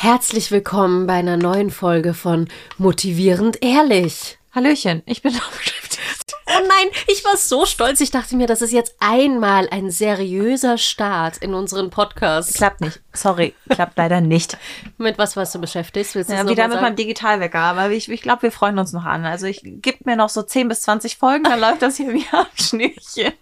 Herzlich willkommen bei einer neuen Folge von Motivierend Ehrlich. Hallöchen, ich bin. Oh nein, ich war so stolz. Ich dachte mir, das ist jetzt einmal ein seriöser Start in unseren Podcast. Klappt nicht. Sorry, klappt leider nicht. Mit was warst du beschäftigt? Willst Ja, wieder mit sagen? meinem Digitalwecker, aber ich, ich glaube, wir freuen uns noch an. Also ich gib mir noch so 10 bis 20 Folgen, dann läuft das hier wie am Schnürchen.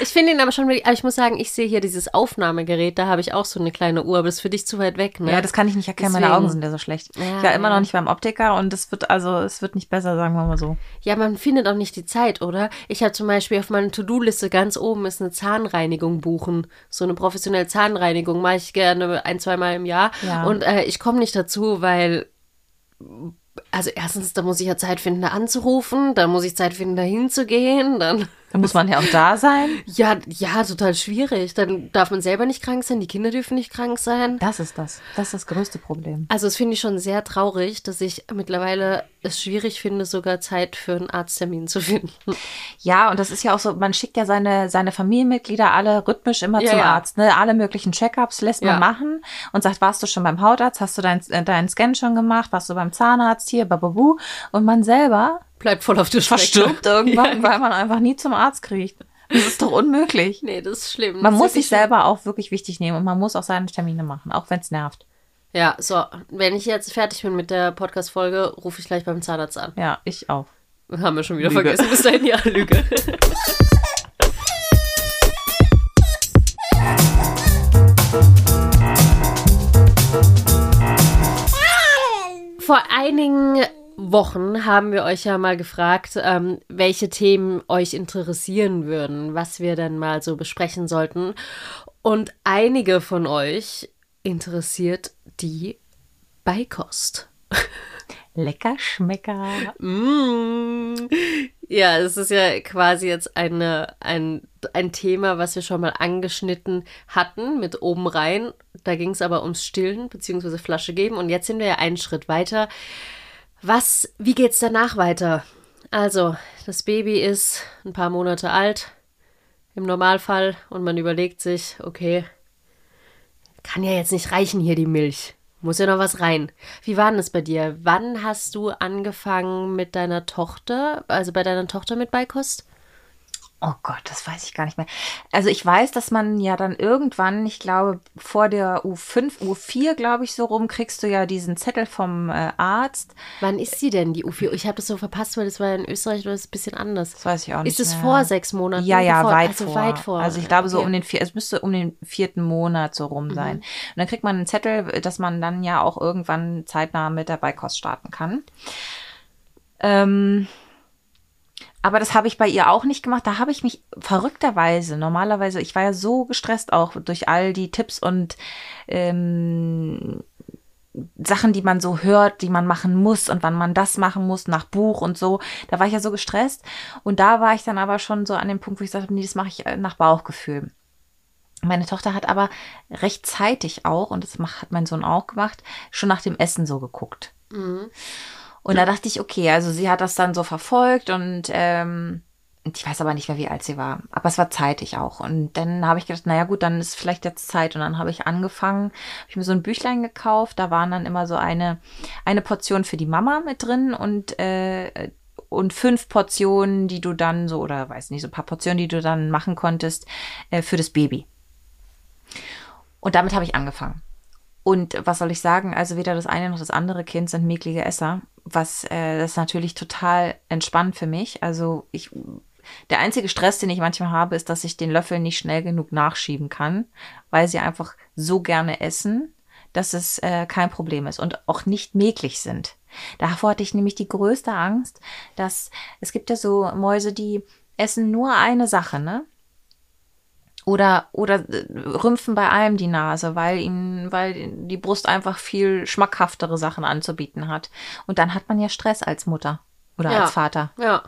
Ich finde ihn aber schon, aber ich muss sagen, ich sehe hier dieses Aufnahmegerät, da habe ich auch so eine kleine Uhr, aber das ist für dich zu weit weg, ne? Ja, das kann ich nicht erkennen, meine Deswegen. Augen sind ja so schlecht. Ja, ich war immer noch nicht beim Optiker und es wird also, es wird nicht besser, sagen wir mal so. Ja, man findet auch nicht die Zeit, oder? Ich habe zum Beispiel auf meiner To-Do-Liste ganz oben ist eine Zahnreinigung buchen. So eine professionelle Zahnreinigung mache ich gerne ein, zweimal im Jahr. Ja. Und äh, ich komme nicht dazu, weil. Also erstens, da muss ich ja Zeit finden, da anzurufen, dann muss ich Zeit finden, da hinzugehen, dann. Da muss man ja auch da sein. Ja, ja, total schwierig. Dann darf man selber nicht krank sein, die Kinder dürfen nicht krank sein. Das ist das. Das ist das größte Problem. Also das finde ich schon sehr traurig, dass ich mittlerweile es schwierig finde, sogar Zeit für einen Arzttermin zu finden. Ja, und das ist ja auch so, man schickt ja seine, seine Familienmitglieder alle rhythmisch immer Ja, zum ja. Arzt. Ne? Alle möglichen Checkups lässt Ja. man machen und sagt, warst du schon beim Hautarzt, hast du deinen äh, deinen Scan schon gemacht, warst du beim Zahnarzt hier, bababu. Und man selber Bleibt voll auf der Strecke. verstirbt irgendwann, weil man einfach nie zum Arzt kriegt. Das ist doch unmöglich. Nee, das ist schlimm. Man Das muss sich selber auch wirklich wichtig nehmen und man muss auch seine Termine machen, auch wenn es nervt. schlimm. Ja, so, wenn ich jetzt fertig bin mit der Podcast-Folge, rufe ich gleich beim Zahnarzt an. Ja, ich auch. Haben wir schon wieder Lüge. vergessen. Bis dahin, ja, Lüge. Wochen haben wir euch ja mal gefragt, ähm, welche Themen euch interessieren würden, was wir dann mal so besprechen sollten. Und einige von euch interessiert die Beikost. Lecker Schmecker. Mm. Ja, es ist ja quasi jetzt eine, ein, ein Thema, was wir schon mal angeschnitten hatten mit oben rein. Da ging es aber ums Stillen bzw. Flasche geben. Und jetzt sind wir ja einen Schritt weiter. Was, wie geht's danach weiter? Also, das Baby ist ein paar Monate alt im Normalfall und man überlegt sich, okay, kann ja jetzt nicht reichen hier die Milch. Muss ja noch was rein. Wie war denn das bei dir? Wann hast du angefangen mit deiner Tochter, also bei deiner Tochter mit Beikost? Oh Gott, das weiß ich gar nicht mehr. Also ich weiß, dass man ja dann irgendwann, ich glaube, vor der U5, U4, glaube ich, so rum, kriegst du ja diesen Zettel vom äh, Arzt. Wann ist sie denn, die U4? Ich habe das so verpasst, weil das war in Österreich oder ist ein bisschen anders. Das weiß ich auch nicht. Ist es mehr. vor sechs Monaten? Ja, ja, Bevor- weit, also vor. weit vor. Also ich glaube so Okay. Mhm. um den vier, es müsste um den vierten Monat so rum sein. Und dann kriegt man einen Zettel, dass man dann ja auch irgendwann zeitnah mit der Beikost starten kann. Ähm, aber das habe ich bei ihr auch nicht gemacht. Da habe ich mich verrückterweise, normalerweise, ich war ja so gestresst auch durch all die Tipps und ähm, Sachen, die man so hört, die man machen muss und wann man das machen muss, nach Buch und so. Da war ich ja so gestresst. Und da war ich dann aber schon so an dem Punkt, wo ich sagte, nee, das mache ich äh, nach Bauchgefühl. Meine Tochter hat aber rechtzeitig auch, und das hat mein Sohn auch gemacht, schon nach dem Essen so geguckt. Und da dachte ich, okay, also sie hat das dann so verfolgt und ähm, ich weiß aber nicht mehr, wie alt sie war. Aber es war zeitig auch. Und dann habe ich gedacht, naja gut, dann ist vielleicht jetzt Zeit. Und dann habe ich angefangen, habe ich mir so ein Büchlein gekauft. Da waren dann immer so eine, eine Portion für die Mama mit drin und, äh, und fünf Portionen, die du dann so, oder weiß nicht, so ein paar Portionen, die du dann machen konntest, äh, für das Baby. Und damit habe ich angefangen. Und was soll ich sagen? Also weder das eine noch das andere Kind sind mäklige Esser, was äh, das ist natürlich total entspannt für mich. Also ich, der einzige Stress, den ich manchmal habe, ist, dass ich den Löffel nicht schnell genug nachschieben kann, weil sie einfach so gerne essen, dass es äh, kein Problem ist und auch nicht mäglich sind. Davor hatte ich nämlich die größte Angst, dass es gibt ja so Mäuse, die essen nur eine Sache, ne? Oder, oder äh, rümpfen bei allem die Nase, weil ihnen, weil die Brust einfach viel schmackhaftere Sachen anzubieten hat. Und dann hat man ja Stress als Mutter oder Ja. als Vater. Ja.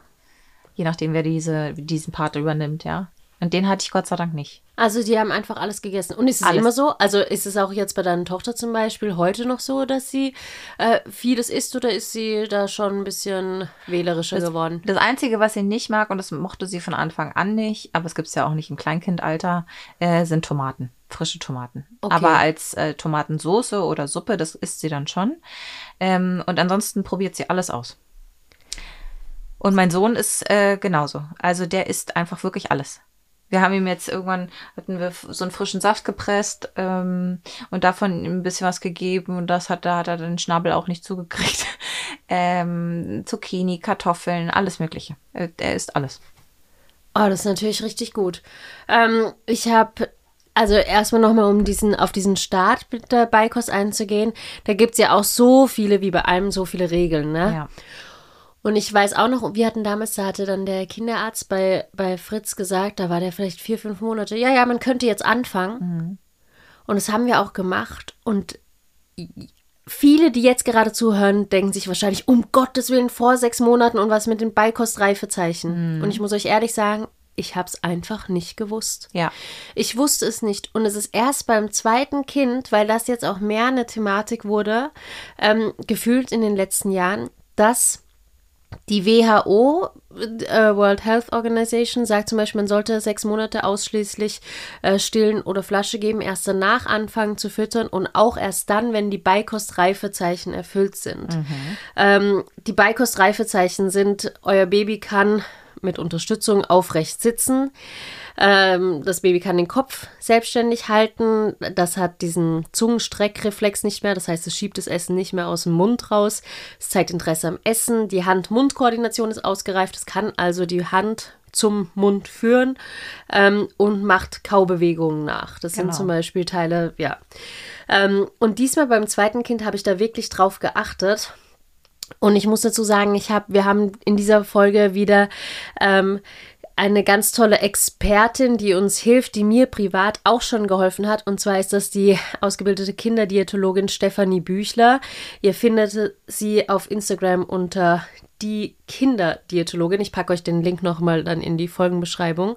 Je nachdem, wer diese, diesen Part übernimmt, ja. Und den hatte ich Gott sei Dank nicht. Also die haben einfach alles gegessen. Und ist es Alles. immer so? Also ist es auch jetzt bei deiner Tochter zum Beispiel heute noch so, dass sie äh, vieles isst oder ist sie da schon ein bisschen wählerischer geworden? Das Einzige, was sie nicht mag, und das mochte sie von Anfang an nicht, aber es gibt es ja auch nicht im Kleinkindalter, äh, sind Tomaten. Frische Tomaten. Okay. Aber als äh, Tomatensoße oder Suppe, das isst sie dann schon. Ähm, und ansonsten probiert sie alles aus. Und mein Sohn ist äh, genauso. Also der isst einfach wirklich alles. Wir haben ihm jetzt irgendwann, hatten wir so einen frischen Saft gepresst ähm, und davon ihm ein bisschen was gegeben und das hat, da hat er den Schnabel auch nicht zugekriegt. ähm, Zucchini, Kartoffeln, alles mögliche. Äh, Er isst alles. Oh, das ist natürlich richtig gut. Ähm, ich habe, also erstmal nochmal, um diesen, auf diesen Start mit der Beikost einzugehen, da gibt es ja auch so viele, wie bei allem, so viele Regeln, ne? Ja. Und ich weiß auch noch, wir hatten damals, da hatte dann der Kinderarzt bei, bei Fritz gesagt, da war der vielleicht vier, fünf Monate, ja, ja, man könnte jetzt anfangen. Und das haben wir auch gemacht. Und viele, die jetzt gerade zuhören, denken sich wahrscheinlich, um Gottes Willen, vor sechs Monaten und was mit den Beikostreifezeichen. Und ich muss euch ehrlich sagen, ich habe es einfach nicht gewusst. Ja. Ich wusste es nicht. Und es ist erst beim zweiten Kind, weil das jetzt auch mehr eine Thematik wurde, ähm, gefühlt in den letzten Jahren, dass die WHO, äh, World Health Organization, sagt zum Beispiel, man sollte sechs Monate ausschließlich äh, stillen oder Flasche geben, erst danach anfangen zu füttern und auch erst dann, wenn die Beikostreifezeichen erfüllt sind. Ähm, die Beikostreifezeichen sind, euer Baby kann mit Unterstützung aufrecht sitzen. Ähm, das Baby kann den Kopf selbstständig halten. Das hat diesen Zungenstreckreflex nicht mehr. Das heißt, es schiebt das Essen nicht mehr aus dem Mund raus. Es zeigt Interesse am Essen. Die Hand-Mund-Koordination ist ausgereift. Es kann also die Hand zum Mund führen ähm, und macht Kaubewegungen nach. Das sind Genau. zum Beispiel Teile, ja. Ähm, und diesmal beim zweiten Kind habe ich da wirklich drauf geachtet. Und ich muss dazu sagen, ich habe, wir haben in dieser Folge wieder ähm, eine ganz tolle Expertin, die uns hilft, die mir privat auch schon geholfen hat. Und zwar ist das die ausgebildete Kinderdiätologin Stefanie Büchler. Ihr findet sie auf Instagram unter die Kinderdiätologin. Ich packe euch den Link nochmal dann in die Folgenbeschreibung.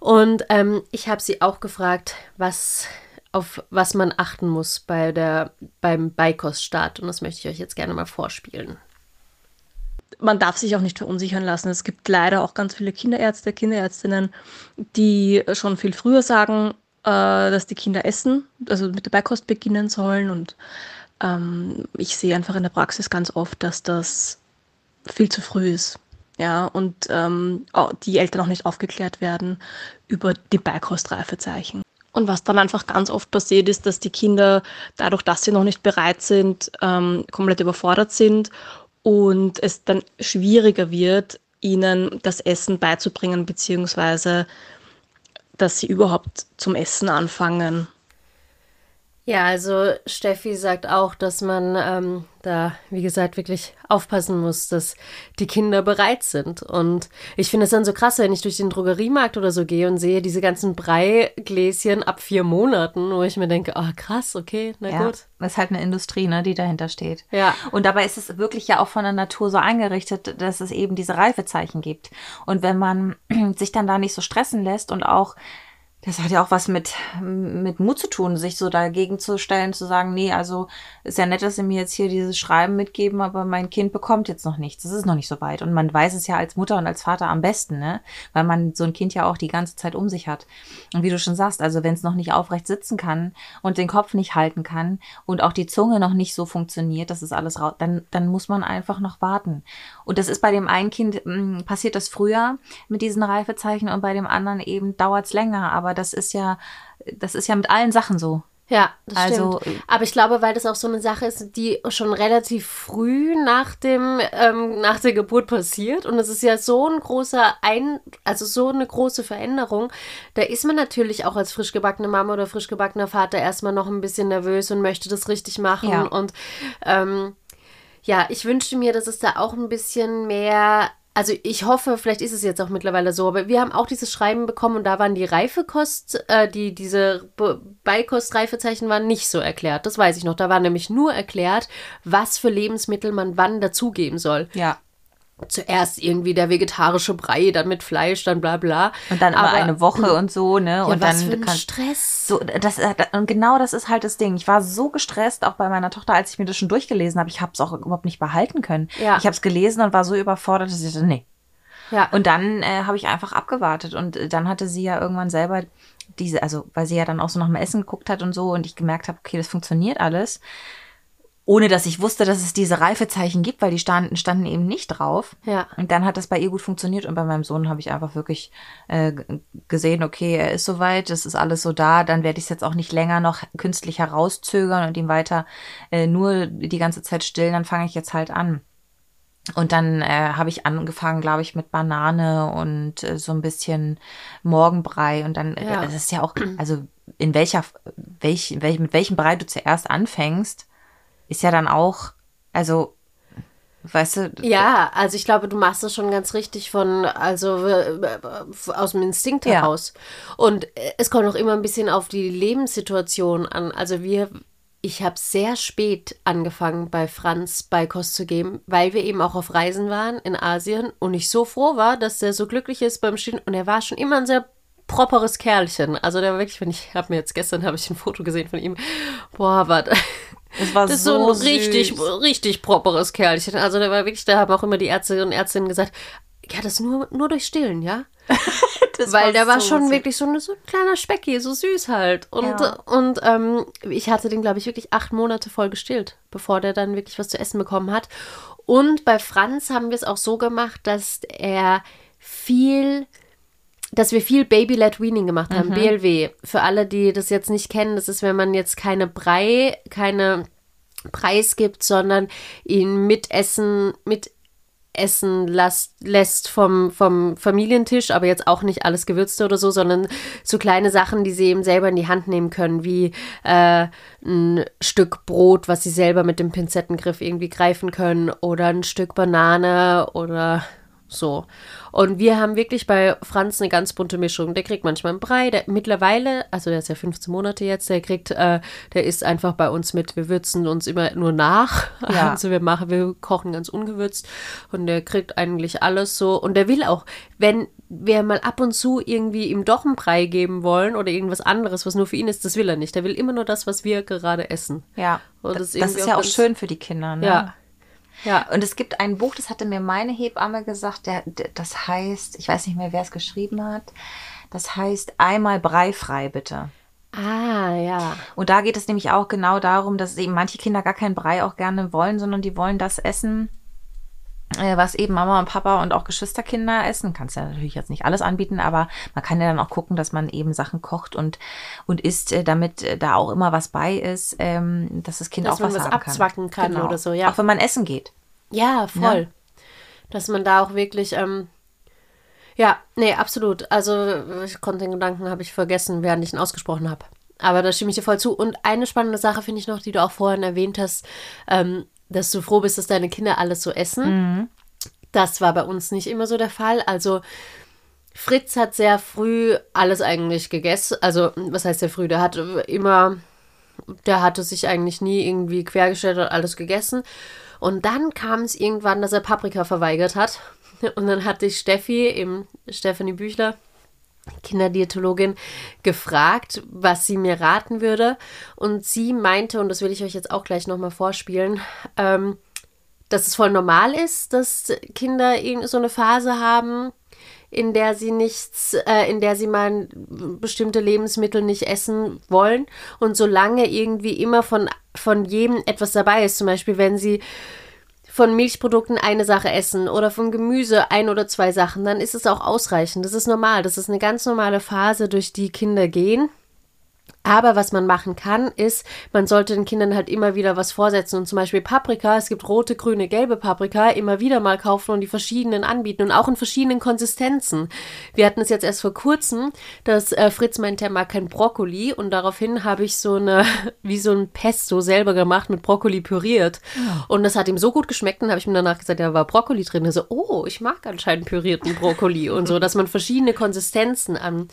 Und ähm, ich habe sie auch gefragt, was auf was man achten muss bei der, beim Beikoststart. Und das möchte ich euch jetzt gerne mal vorspielen. man darf sich auch nicht verunsichern lassen. Es gibt leider auch ganz viele Kinderärzte, Kinderärztinnen, die schon viel früher sagen, äh, dass die Kinder essen, also mit der Beikost beginnen sollen. Und ähm, ich sehe einfach in der Praxis ganz oft, dass das viel zu früh ist. Ja, und ähm, die Eltern auch nicht aufgeklärt werden über die Beikostreifezeichen. Und was dann einfach ganz oft passiert ist, dass die Kinder dadurch, dass sie noch nicht bereit sind, ähm, komplett überfordert sind und es dann schwieriger wird, ihnen das Essen beizubringen, beziehungsweise dass sie überhaupt zum Essen anfangen. Ja, also Steffi sagt auch, dass man ähm, da, wie gesagt, wirklich aufpassen muss, dass die Kinder bereit sind. Und ich finde es dann so krass, wenn ich durch den Drogeriemarkt oder so gehe und sehe diese ganzen Breigläschen ab vier Monaten, wo ich mir denke, ah krass, okay, na Ja, gut. das ist halt eine Industrie, ne, die dahinter steht. Ja. Und dabei ist es wirklich ja auch von der Natur so eingerichtet, dass es eben diese Reifezeichen gibt. Und wenn man sich dann da nicht so stressen lässt und auch das hat ja auch was mit, mit Mut zu tun, sich so dagegen zu stellen, zu sagen, nee, also ist ja nett, dass sie mir jetzt hier dieses Schreiben mitgeben, aber mein Kind bekommt jetzt noch nichts. Es ist noch nicht so weit. Und man weiß es ja als Mutter und als Vater am besten, ne? Weil man so ein Kind ja auch die ganze Zeit um sich hat. Und wie du schon sagst, also wenn es noch nicht aufrecht sitzen kann und den Kopf nicht halten kann und auch die Zunge noch nicht so funktioniert, das ist alles raus, dann, dann muss man einfach noch warten. Und das ist bei dem einen Kind, mh, passiert das früher mit diesen Reifezeichen und bei dem anderen eben dauert's länger. Aber das ist ja, das ist ja mit allen Sachen so. Ja, das Also, stimmt. Aber ich glaube, weil das auch so eine Sache ist, die schon relativ früh nach dem ähm, nach der Geburt passiert und es ist ja so ein großer ein also so eine große Veränderung, da ist man natürlich auch als frisch gebackene Mama oder frisch gebackener Vater erstmal noch ein bisschen nervös und möchte das richtig machen Ja. und ähm, ja, ich wünschte mir, dass es da auch ein bisschen mehr. Also ich hoffe, vielleicht ist es jetzt auch mittlerweile so, aber wir haben auch dieses Schreiben bekommen und da waren die Reifekost, äh, die diese Be- Beikostreifezeichen waren nicht so erklärt. Das weiß ich noch. Da war nämlich nur erklärt, was für Lebensmittel man wann dazugeben soll. Ja. Zuerst irgendwie der vegetarische Brei, dann mit Fleisch, dann bla bla. Und dann immer Aber- eine Woche und so, ne? Ja, und was dann für ein kann- Stress. So, das, und genau das ist halt das Ding. Ich war so gestresst, auch bei meiner Tochter, als ich mir das schon durchgelesen habe. Ich habe es auch überhaupt nicht behalten können. Ja. Ich habe es gelesen und war so überfordert, dass ich dachte, nee. Ja. Und dann äh, habe ich einfach abgewartet. Und äh, dann hatte sie ja irgendwann selber diese, also weil sie ja dann auch so nach dem Essen geguckt hat und so und ich gemerkt habe, okay, das funktioniert alles. Ohne dass ich wusste, dass es diese Reifezeichen gibt, weil die standen, standen eben nicht drauf. Ja. Und dann hat das bei ihr gut funktioniert und bei meinem Sohn habe ich einfach wirklich äh, gesehen, okay, er ist soweit, das ist alles so da, dann werde ich es jetzt auch nicht länger noch künstlich herauszögern und ihm weiter äh, nur die ganze Zeit stillen, dann fange ich jetzt halt an. Und dann äh, habe ich angefangen, glaube ich, mit Banane und äh, so ein bisschen Morgenbrei. Und dann, Ja. äh, das ist ja auch, also in welcher, welch, welch, mit welchem Brei du zuerst anfängst, ist ja dann auch, also, weißt du, Ja, also ich glaube, du machst das schon ganz richtig von, also aus dem Instinkt Ja. heraus. Und äh, es kommt auch immer ein bisschen auf die Lebenssituation an. Also wir, ich habe sehr spät angefangen, bei Franz Beikost zu geben, weil wir eben auch auf Reisen waren in Asien und ich so froh war, dass er so glücklich ist beim Stillen. Und er war schon immer ein sehr properes Kerlchen. Also der war wirklich, wenn ich habe mir jetzt gestern habe ich ein Foto gesehen von ihm. Boah, war das war das ist so, so ein richtig, süß. richtig properes Kerlchen. Also der war wirklich, da haben auch immer die Ärzte und Ärztinnen gesagt, ja, das nur, nur durch Stillen, ja? Weil der war so schon süß. wirklich so, ein- so ein kleiner Specki, so süß halt. Und, Ja. und ähm, ich hatte den, glaube ich, wirklich acht Monate voll gestillt, bevor der dann wirklich was zu essen bekommen hat. Und bei Franz haben wir es auch so gemacht, dass er viel dass wir viel Baby-led Weaning gemacht haben, BLW. Für alle, die das jetzt nicht kennen, das ist, wenn man jetzt keine Brei, keine Preis gibt, sondern ihn mitessen, mitessen lässt, lässt vom, vom Familientisch, aber jetzt auch nicht alles Gewürzte oder so, sondern so kleine Sachen, die sie eben selber in die Hand nehmen können, wie äh, ein Stück Brot, was sie selber mit dem Pinzettengriff irgendwie greifen können, oder ein Stück Banane oder so. Und wir haben wirklich bei Franz eine ganz bunte Mischung. Der kriegt manchmal einen Brei, der mittlerweile, also der ist ja 15 Monate jetzt, der kriegt, äh, der isst einfach bei uns mit. Wir würzen uns immer nur nach. Ja. Also wir machen, wir kochen ganz ungewürzt und der kriegt eigentlich alles so. Und der will auch, wenn wir mal ab und zu irgendwie ihm doch einen Brei geben wollen oder irgendwas anderes, was nur für ihn ist, das will er nicht. Der will immer nur das, was wir gerade essen. Ja, das, das das ist ist irgendwie ja auch schön für die Kinder, ne? Ja. Ja. Und es gibt ein Buch, das hatte mir meine Hebamme gesagt, der, der, das heißt, ich weiß nicht mehr, wer es geschrieben hat, das heißt einmal breifrei bitte. Ah, ja. Und da geht es nämlich auch genau darum, dass eben manche Kinder gar keinen Brei auch gerne wollen, sondern die wollen das essen, was eben Mama und Papa und auch Geschwisterkinder essen. Kannst ja natürlich jetzt nicht alles anbieten, aber man kann ja dann auch gucken, dass man eben Sachen kocht und, und isst, äh, damit äh, da auch immer was bei ist, ähm, dass das Kind Dass auch was was haben kann. abzwacken kann Genau. oder so, ja. Auch wenn man essen geht. Ja, voll. Dass man da auch wirklich, ähm, ja, nee, absolut. Also ich konnte den Gedanken, habe ich vergessen, während ich ihn ausgesprochen habe. Aber da stimme ich dir voll zu. Und eine spannende Sache finde ich noch, die du auch vorhin erwähnt hast, ähm, dass du froh bist, dass deine Kinder alles so essen. Das war bei uns nicht immer so der Fall. Also Fritz hat sehr früh alles eigentlich gegessen. Also, was heißt sehr früh? Der hat immer, der hatte sich eigentlich nie irgendwie quergestellt und alles gegessen. Und dann kam es irgendwann, dass er Paprika verweigert hat. Und dann hatte ich Steffi, eben Stephanie Büchler, Kinderdiätologin, gefragt, was sie mir raten würde. Und sie meinte, und das will ich euch jetzt auch gleich nochmal vorspielen, ähm, dass es voll normal ist, dass Kinder so eine Phase haben, in der sie nichts, äh, in der sie mal bestimmte Lebensmittel nicht essen wollen. Und solange irgendwie immer von, von jedem etwas dabei ist, zum Beispiel wenn sie von Milchprodukten eine Sache essen oder von Gemüse ein oder zwei Sachen, dann ist es auch ausreichend. Das ist normal. Das ist eine ganz normale Phase, durch die Kinder gehen. Aber was man machen kann, ist, man sollte den Kindern halt immer wieder was vorsetzen. Und zum Beispiel Paprika, es gibt rote, grüne, gelbe Paprika, immer wieder mal kaufen und die verschiedenen anbieten und auch in verschiedenen Konsistenzen. Wir hatten es jetzt erst vor kurzem, dass äh, Fritz meinte, er mag kein Brokkoli und daraufhin habe ich so eine, wie so ein Pesto selber gemacht mit Brokkoli püriert. Und das hat ihm so gut geschmeckt und habe ich mir danach gesagt, da war Brokkoli drin. Er so, oh, ich mag anscheinend pürierten Brokkoli und so, dass man verschiedene Konsistenzen an,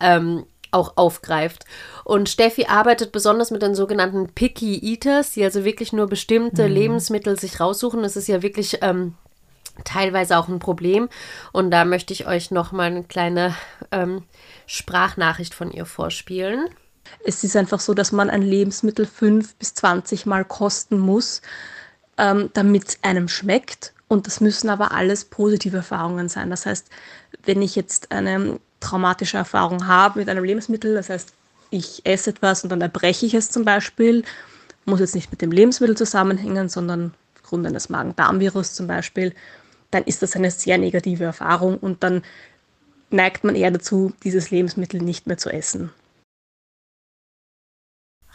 ähm, auch aufgreift. Und Steffi arbeitet besonders mit den sogenannten Picky Eaters, die also wirklich nur bestimmte Lebensmittel sich raussuchen. Das ist ja wirklich ähm, teilweise auch ein Problem. Und da möchte ich euch noch mal eine kleine ähm, Sprachnachricht von ihr vorspielen. Es ist einfach so, dass man ein Lebensmittel fünf bis 20 Mal kosten muss, ähm, damit es einem schmeckt. Und das müssen aber alles positive Erfahrungen sein. Das heißt, wenn ich jetzt eine traumatische Erfahrung habe mit einem Lebensmittel, das heißt, ich esse etwas und dann erbreche ich es zum Beispiel, muss jetzt nicht mit dem Lebensmittel zusammenhängen, sondern aufgrund eines Magen-Darm-Virus zum Beispiel, dann ist das eine sehr negative Erfahrung und dann neigt man eher dazu, dieses Lebensmittel nicht mehr zu essen.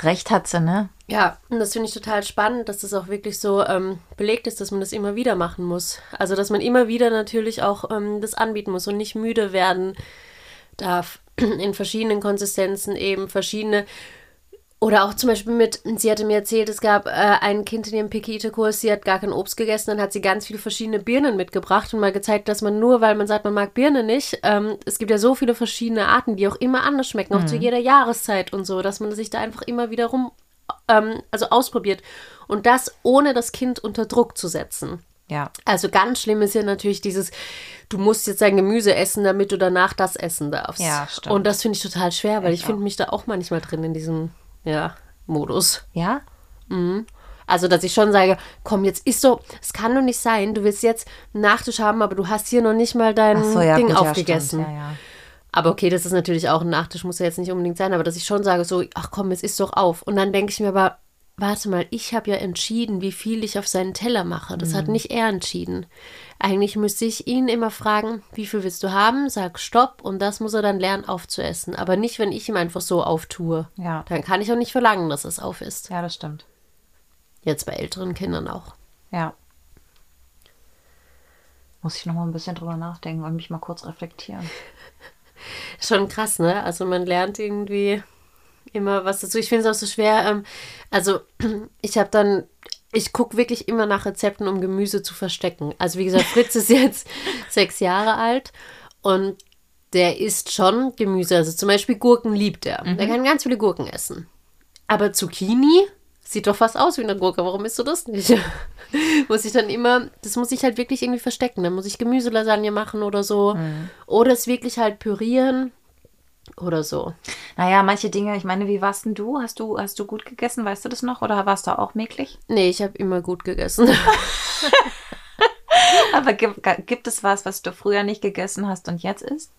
Recht hat sie, ne? Ja, und das finde ich total spannend, dass das auch wirklich so ähm, belegt ist, dass man das immer wieder machen muss. Also, dass man immer wieder natürlich auch ähm, das anbieten muss und nicht müde werden darf. In verschiedenen Konsistenzen eben verschiedene oder auch zum Beispiel mit, sie hatte mir erzählt, es gab äh, ein Kind in ihrem Pikite-Kurs, sie hat gar kein Obst gegessen, dann hat sie ganz viele verschiedene Birnen mitgebracht und mal gezeigt, dass man nur, weil man sagt, man mag Birne nicht, ähm, es gibt ja so viele verschiedene Arten, die auch immer anders schmecken, auch zu Mhm. jeder Jahreszeit und so, dass man sich da einfach immer wieder rum, ähm, also ausprobiert. Und das ohne das Kind unter Druck zu setzen. Ja. Also ganz schlimm ist ja natürlich dieses, du musst jetzt dein Gemüse essen, damit du danach das essen darfst. Ja, stimmt. Und das finde ich total schwer, weil Ich ich finde mich da auch manchmal drin in diesem, ja, Modus. Ja? Also, dass ich schon sage, komm, jetzt ist so, es kann doch nicht sein, du willst jetzt einen Nachtisch haben, aber du hast hier noch nicht mal dein so, ja, Ding gut, ja, aufgegessen. stimmt. Ja, ja. Aber okay, das ist natürlich auch ein Nachtisch, muss ja jetzt nicht unbedingt sein, aber dass ich schon sage, so, ach komm, jetzt isst doch auf. Und dann denke ich mir aber, warte mal, ich habe ja entschieden, wie viel ich auf seinen Teller mache. Das Mhm. hat nicht er entschieden. Eigentlich müsste ich ihn immer fragen, wie viel willst du haben? Sag Stopp und das muss er dann lernen aufzuessen. Aber nicht, wenn ich ihm einfach so auftue. Ja. Dann kann ich auch nicht verlangen, dass es auf ist. Ja, das stimmt. Jetzt bei älteren Kindern auch. Ja. Muss ich noch mal ein bisschen drüber nachdenken und mich mal kurz reflektieren. Schon krass, ne? Also man lernt irgendwie immer was dazu. Ich finde es auch so schwer. Ähm, also ich habe dann, ich gucke wirklich immer nach Rezepten, um Gemüse zu verstecken. Also wie gesagt, Fritz ist jetzt sechs Jahre alt und der isst schon Gemüse. Also zum Beispiel Gurken liebt er. Der kann ganz viele Gurken essen. Aber Zucchini sieht doch fast aus wie eine Gurke. Warum isst du das nicht? muss ich dann immer, das muss ich halt wirklich irgendwie verstecken. Dann muss ich Gemüselasagne machen oder so. Oder es wirklich halt pürieren oder so. Naja, manche Dinge, ich meine, wie warst denn du? Hast du, hast du gut gegessen, weißt du das noch? Oder warst du auch mäglich? Nee, ich habe immer gut gegessen. Aber gibt, gibt es was, was du früher nicht gegessen hast und jetzt isst?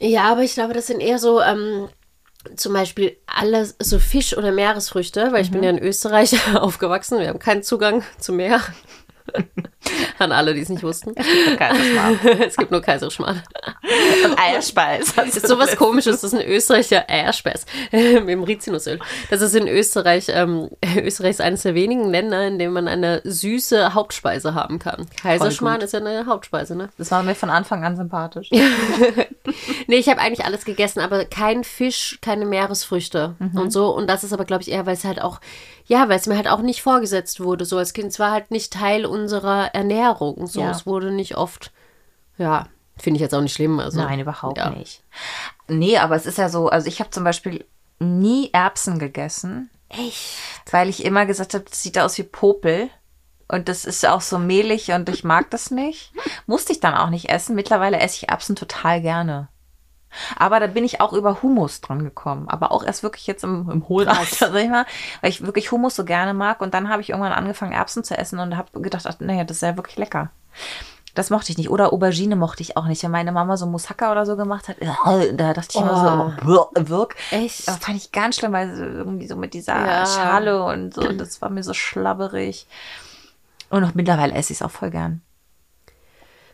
ja, aber ich glaube, das sind eher so ähm, zum Beispiel alles so Fisch oder Meeresfrüchte, weil ich bin ja in Österreich aufgewachsen. Wir haben keinen Zugang zum Meer. An alle, die es nicht wussten. es gibt nur Kaiserschmarrn. Und Eierspeis. Das ist sowas komisches, das ist in Österreich ja Eierspeis mit dem Rizinusöl. Das ist in Österreich, ähm, Österreich ist eines der wenigen Länder, in dem man eine süße Hauptspeise haben kann. Kaiserschmarrn ist ja eine Hauptspeise, ne? Das war mir von Anfang an sympathisch. Nee, ich habe eigentlich alles gegessen, aber kein Fisch, keine Meeresfrüchte und so. Und das ist aber, glaube ich, eher, weil es halt auch, ja, weil es mir halt auch nicht vorgesetzt wurde. So als Kind, es war halt nicht Teil unserer Ernährung. So, Ja. es wurde nicht oft, ja, finde ich jetzt auch nicht schlimm. Also, Nein, überhaupt ja. nicht. Nee, aber es ist ja so, also ich habe zum Beispiel nie Erbsen gegessen, Echt? weil ich immer gesagt habe, das sieht aus wie Popel. Und das ist auch so mehlig und ich mag das nicht. Musste ich dann auch nicht essen. Mittlerweile esse ich Erbsen total gerne. Aber da bin ich auch über Hummus dran gekommen. Aber auch erst wirklich jetzt im, im hohen Alter, sag ich mal, weil ich wirklich Hummus so gerne mag. Und dann habe ich irgendwann angefangen, Erbsen zu essen und habe gedacht, ach, naja, das ist ja wirklich lecker. Das mochte ich nicht. Oder Aubergine mochte ich auch nicht. Wenn meine Mama so Moussaka oder so gemacht hat, da dachte ich immer so, oh, wirk. Echt? Das fand ich ganz schlimm, weil irgendwie so mit dieser Ja. Schale und so, das war mir so schlabberig. Und auch mittlerweile esse ich es auch voll gern.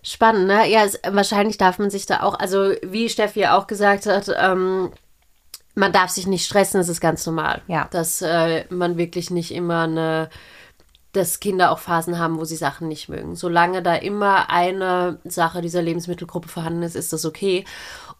Spannend, ne? Ja, es, wahrscheinlich darf man sich da auch, also wie Steffi ja auch gesagt hat, ähm, man darf sich nicht stressen, das ist ganz normal. Ja. Dass äh, man wirklich nicht immer eine, dass Kinder auch Phasen haben, wo sie Sachen nicht mögen. Solange da immer eine Sache dieser Lebensmittelgruppe vorhanden ist, ist das okay.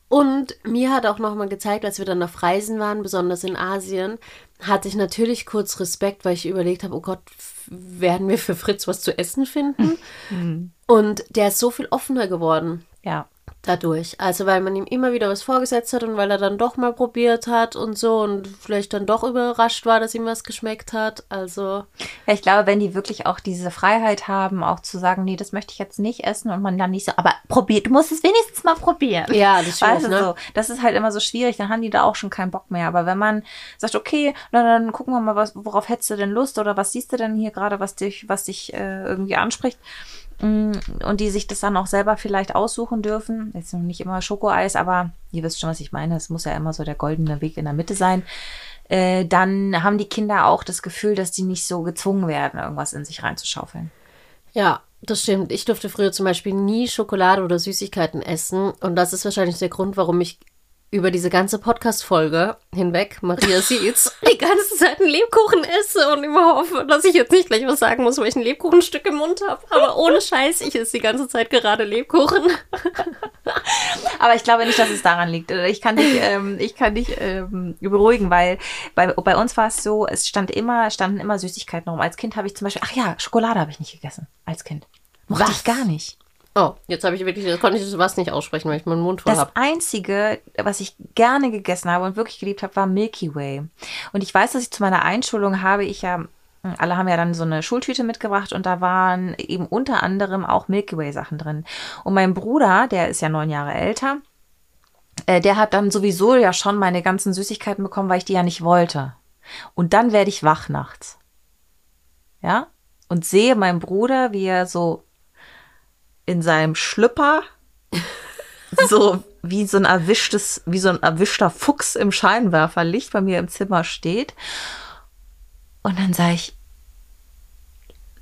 Und mir hat auch nochmal gezeigt, als wir dann auf Reisen waren, besonders in Asien, hatte ich natürlich kurz Respekt, weil ich überlegt habe, oh Gott, werden wir für Fritz was zu essen finden? Und der ist so viel offener geworden. Ja. Dadurch. Also weil man ihm immer wieder was vorgesetzt hat und weil er dann doch mal probiert hat und so und vielleicht dann doch überrascht war, dass ihm was geschmeckt hat. Also. Ja, ich glaube, wenn die wirklich auch diese Freiheit haben, auch zu sagen, nee, das möchte ich jetzt nicht essen und man dann nicht so, aber probiert, du musst es wenigstens mal probieren. Ja, das ist weißt du, ne? so, das ist halt immer so schwierig, dann haben die da auch schon keinen Bock mehr. Aber wenn man sagt, okay, na, dann gucken wir mal, was, worauf hättest du denn Lust oder was siehst du denn hier gerade, was dich, was dich äh, irgendwie anspricht, und die sich das dann auch selber vielleicht aussuchen dürfen. Jetzt noch nicht immer Schokoeis, aber ihr wisst schon, was ich meine. Es muss ja immer so der goldene Weg in der Mitte sein. Äh, dann haben die Kinder auch das Gefühl, dass die nicht so gezwungen werden, irgendwas in sich reinzuschaufeln. Ja, das stimmt. Ich durfte früher zum Beispiel nie Schokolade oder Süßigkeiten essen. Und das ist wahrscheinlich der Grund, warum ich über diese ganze Podcast-Folge hinweg, Maria sieht's, die ganze Zeit einen Lebkuchen esse und immer hoffe, dass ich jetzt nicht gleich was sagen muss, weil ich ein Lebkuchenstück im Mund habe. Aber ohne Scheiß, ich esse die ganze Zeit gerade Lebkuchen. Aber ich glaube nicht, dass es daran liegt. Ich kann dich, ähm, ich kann dich ähm, beruhigen, weil bei, bei uns war es so, es stand immer, standen immer Süßigkeiten rum. Als Kind habe ich zum Beispiel, ach ja, Schokolade habe ich nicht gegessen. Als Kind. Mochte Was? ich gar nicht. Oh, jetzt habe ich wirklich, jetzt konnte ich das was nicht aussprechen, weil ich meinen Mund voll Das habe. einzige, was ich gerne gegessen habe und wirklich geliebt habe, war Milky Way. Und ich weiß, dass ich zu meiner Einschulung habe ich ja, alle haben ja dann so eine Schultüte mitgebracht und da waren eben unter anderem auch Milky Way Sachen drin. Und mein Bruder, der ist ja neun Jahre älter, äh, der hat dann sowieso ja schon meine ganzen Süßigkeiten bekommen, weil ich die ja nicht wollte. Und dann werde ich wach nachts. Ja? Und sehe meinen Bruder, wie er so in seinem Schlüpper so wie so ein erwischtes, wie so ein erwischter Fuchs im Scheinwerferlicht bei mir im Zimmer steht. Und dann sage ich,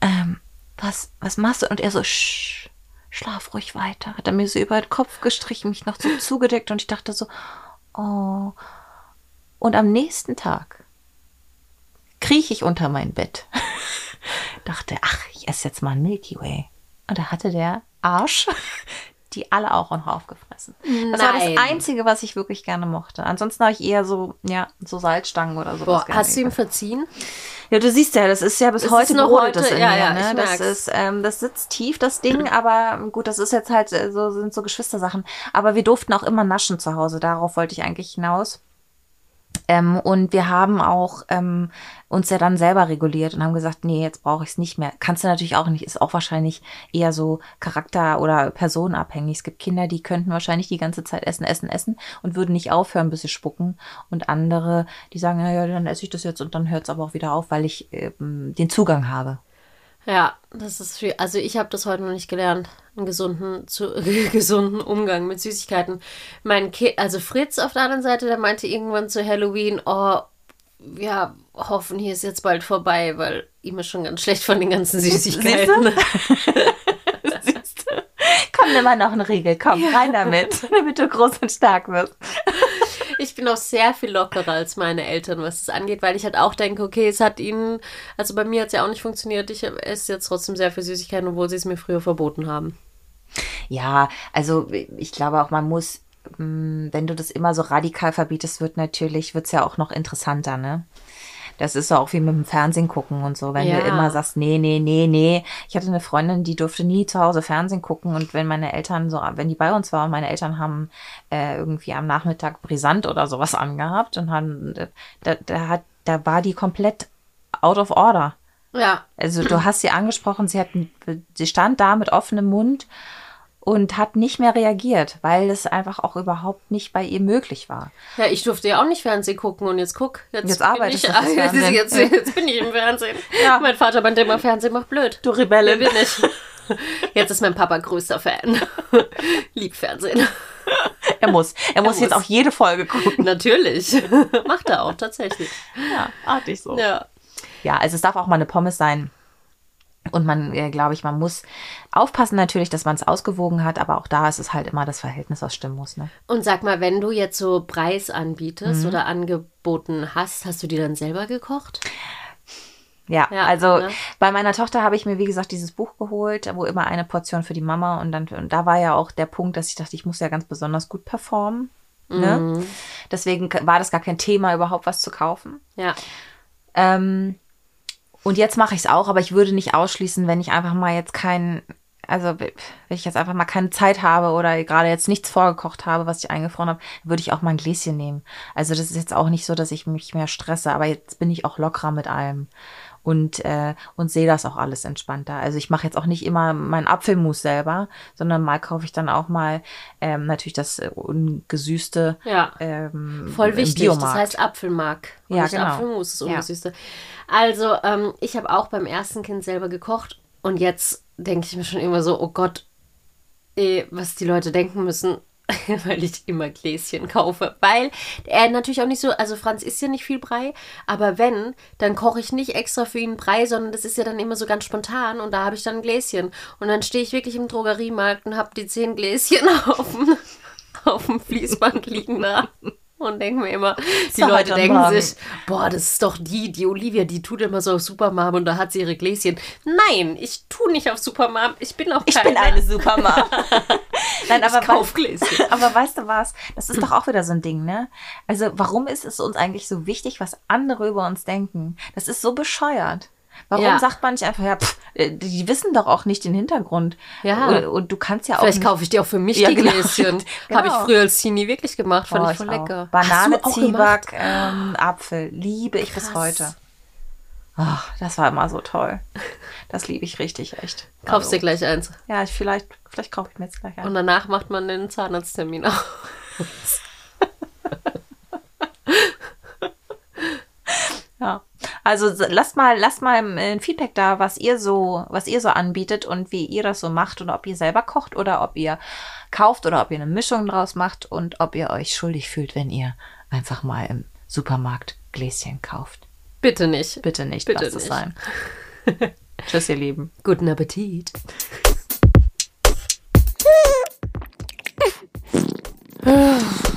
ähm, was, was machst du? Und er so, Sch, schlaf ruhig weiter. Hat er mir so über den Kopf gestrichen, mich noch so zugedeckt und ich dachte so, oh. Und am nächsten Tag krieche ich unter mein Bett. dachte, ach, ich esse jetzt mal ein Milky Way. Und da hatte der Arsch die alle auch noch aufgefressen. Das war Nein. das Einzige, was ich wirklich gerne mochte. Ansonsten habe ich eher so, ja, so Salzstangen oder so. Boah, hast du ihm verziehen? Ja, du siehst ja, das ist ja bis Es heute noch brodelt das heute, in ja, mir, ja, ne? Das ist, ähm, das sitzt tief, das Ding, aber gut, das ist jetzt halt äh, so, sind so Geschwistersachen. Aber wir durften auch immer naschen zu Hause, darauf wollte ich eigentlich hinaus. Ähm, und wir haben auch ähm, uns ja dann selber reguliert und haben gesagt, nee, jetzt brauche ich es nicht mehr. Kannst du natürlich auch nicht, ist auch wahrscheinlich eher so charakter- oder personenabhängig. Es gibt Kinder, die könnten wahrscheinlich die ganze Zeit essen, essen, essen und würden nicht aufhören, bis sie spucken. Und andere, die sagen, ja, ja, dann esse ich das jetzt und dann hört es aber auch wieder auf, weil ich ähm, den Zugang habe. Ja, das ist viel. Also ich habe das heute noch nicht gelernt, einen gesunden, zu, gesunden Umgang mit Süßigkeiten. Mein Kind, also Fritz auf der anderen Seite, der meinte irgendwann zu Halloween, oh, ja, hoffen, hier ist jetzt bald vorbei, weil ihm ist schon ganz schlecht von den ganzen Süßigkeiten. Siehst du? Komm, nimm mal noch einen Riegel, komm, rein damit, damit du groß und stark wirst. Ich bin auch sehr viel lockerer als meine Eltern, was das angeht, weil ich halt auch denke, okay, es hat ihnen, also bei mir hat es ja auch nicht funktioniert. Ich esse jetzt trotzdem sehr viel Süßigkeiten, obwohl sie es mir früher verboten haben. Ja, also ich glaube auch, man muss, mh, wenn du das immer so radikal verbietest, wird natürlich, wird's ja auch noch interessanter, ne? Das ist so auch wie mit dem Fernsehen gucken und so. Wenn Ja. du immer sagst, nee, nee, nee, nee. Ich hatte eine Freundin, die durfte nie zu Hause Fernsehen gucken. Und wenn meine Eltern so, wenn die bei uns waren, meine Eltern haben äh, irgendwie am Nachmittag brisant oder sowas angehabt und haben, da, da hat, da war die komplett out of order. Ja, Also du hast sie angesprochen, sie hat, sie stand da mit offenem Mund und hat nicht mehr reagiert, weil es einfach auch überhaupt nicht bei ihr möglich war. Ja, ich durfte ja auch nicht Fernsehen gucken und jetzt guck, jetzt, Jetzt bin arbeitest ich, fürs jetzt, jetzt, jetzt bin ich im Fernsehen. Ja. Mein Vater meinte immer, Fernsehen macht blöd. Du Wer Rebellin. bin ich? Jetzt ist mein Papa größter Fan. Lieb Fernsehen. Er muss. Er muss jetzt muss. auch jede Folge gucken. Natürlich. Macht er auch, tatsächlich. Ja, artig so. Ja. Ja, also es darf auch mal eine Pommes sein. Und man, äh, glaube ich, man muss aufpassen natürlich, dass man es ausgewogen hat, aber auch da ist es halt immer das Verhältnis, was stimmen muss. Ne? Und sag mal, wenn du jetzt so Preis anbietest Mhm. oder angeboten hast, hast du die dann selber gekocht? Ja, Ja, also ne? bei meiner Tochter habe ich mir, wie gesagt, dieses Buch geholt, wo immer eine Portion für die Mama und dann, und da war ja auch der Punkt, dass ich dachte, ich muss ja ganz besonders gut performen. Ne? Mhm. Deswegen war das gar kein Thema, überhaupt was zu kaufen. Ja. Ähm, und jetzt mache ich es auch, aber ich würde nicht ausschließen, wenn ich einfach mal jetzt kein, also wenn ich jetzt einfach mal keine Zeit habe oder gerade jetzt nichts vorgekocht habe, was ich eingefroren habe, würde ich auch mal ein Gläschen nehmen. Also das ist jetzt auch nicht so, dass ich mich mehr stresse, aber jetzt bin ich auch lockerer mit allem und, äh, und sehe das auch alles entspannter. Also ich mache jetzt auch nicht immer meinen Apfelmus selber, sondern mal kaufe ich dann auch mal ähm, natürlich das äh, ungesüßte Ja. ähm, Voll wichtig. Das Biomarkt. heißt Apfelmark. Und Ja, genau. Apfelmus ist Ja. ungesüßte. Also, ähm, ich habe auch beim ersten Kind selber gekocht und jetzt denke ich mir schon immer so, oh Gott, eh, was die Leute denken müssen, weil ich immer Gläschen kaufe. Weil er natürlich auch nicht so, also Franz isst ja nicht viel Brei, aber wenn, dann koche ich nicht extra für ihn Brei, sondern das ist ja dann immer so ganz spontan und da habe ich dann ein Gläschen. Und dann stehe ich wirklich im Drogeriemarkt und habe die zehn Gläschen auf dem, auf dem Fließband liegen da. Und denke mir immer, die doch Leute denken Morgen. sich, boah, das ist doch die, die Olivia, die tut immer so auf Supermom und da hat sie ihre Gläschen. Nein, ich tue nicht auf Supermom, ich bin auch Ich keine. bin eine Supermam. Nein, aber ich kauf Gläschen. Aber weißt du was? Das ist doch auch wieder so ein Ding, ne? Also, warum ist es uns eigentlich so wichtig, was andere über uns denken? Das ist so bescheuert. Warum Ja. sagt man nicht einfach, ja, pff, äh, die wissen doch auch nicht den Hintergrund. Ja. Und, und du kannst ja auch. Vielleicht kaufe ich die auch für mich, Ja, die genau. Gläschen. Genau. Habe ich früher als Teenie wirklich gemacht, fand Oh, ich voll auch. lecker. Banane? Zwieback, ähm, Apfel. Liebe ich bis Krass. heute. Ach, das war immer so toll. Das liebe ich richtig, echt. Kaufst dir Also, gleich eins. Ja, ich, vielleicht, vielleicht kaufe ich mir jetzt gleich ein. Und danach macht man den Zahnarzttermin auch. Ja. Also lasst mal, lasst mal ähm, ein Feedback da, was ihr so, was ihr so anbietet und wie ihr das so macht und ob ihr selber kocht oder ob ihr kauft oder ob ihr eine Mischung draus macht und ob ihr euch schuldig fühlt, wenn ihr einfach mal im Supermarkt Gläschen kauft. Bitte nicht. Bitte nicht. Bitte lasst nicht. es sein. Tschüss, ihr Lieben. Guten Appetit.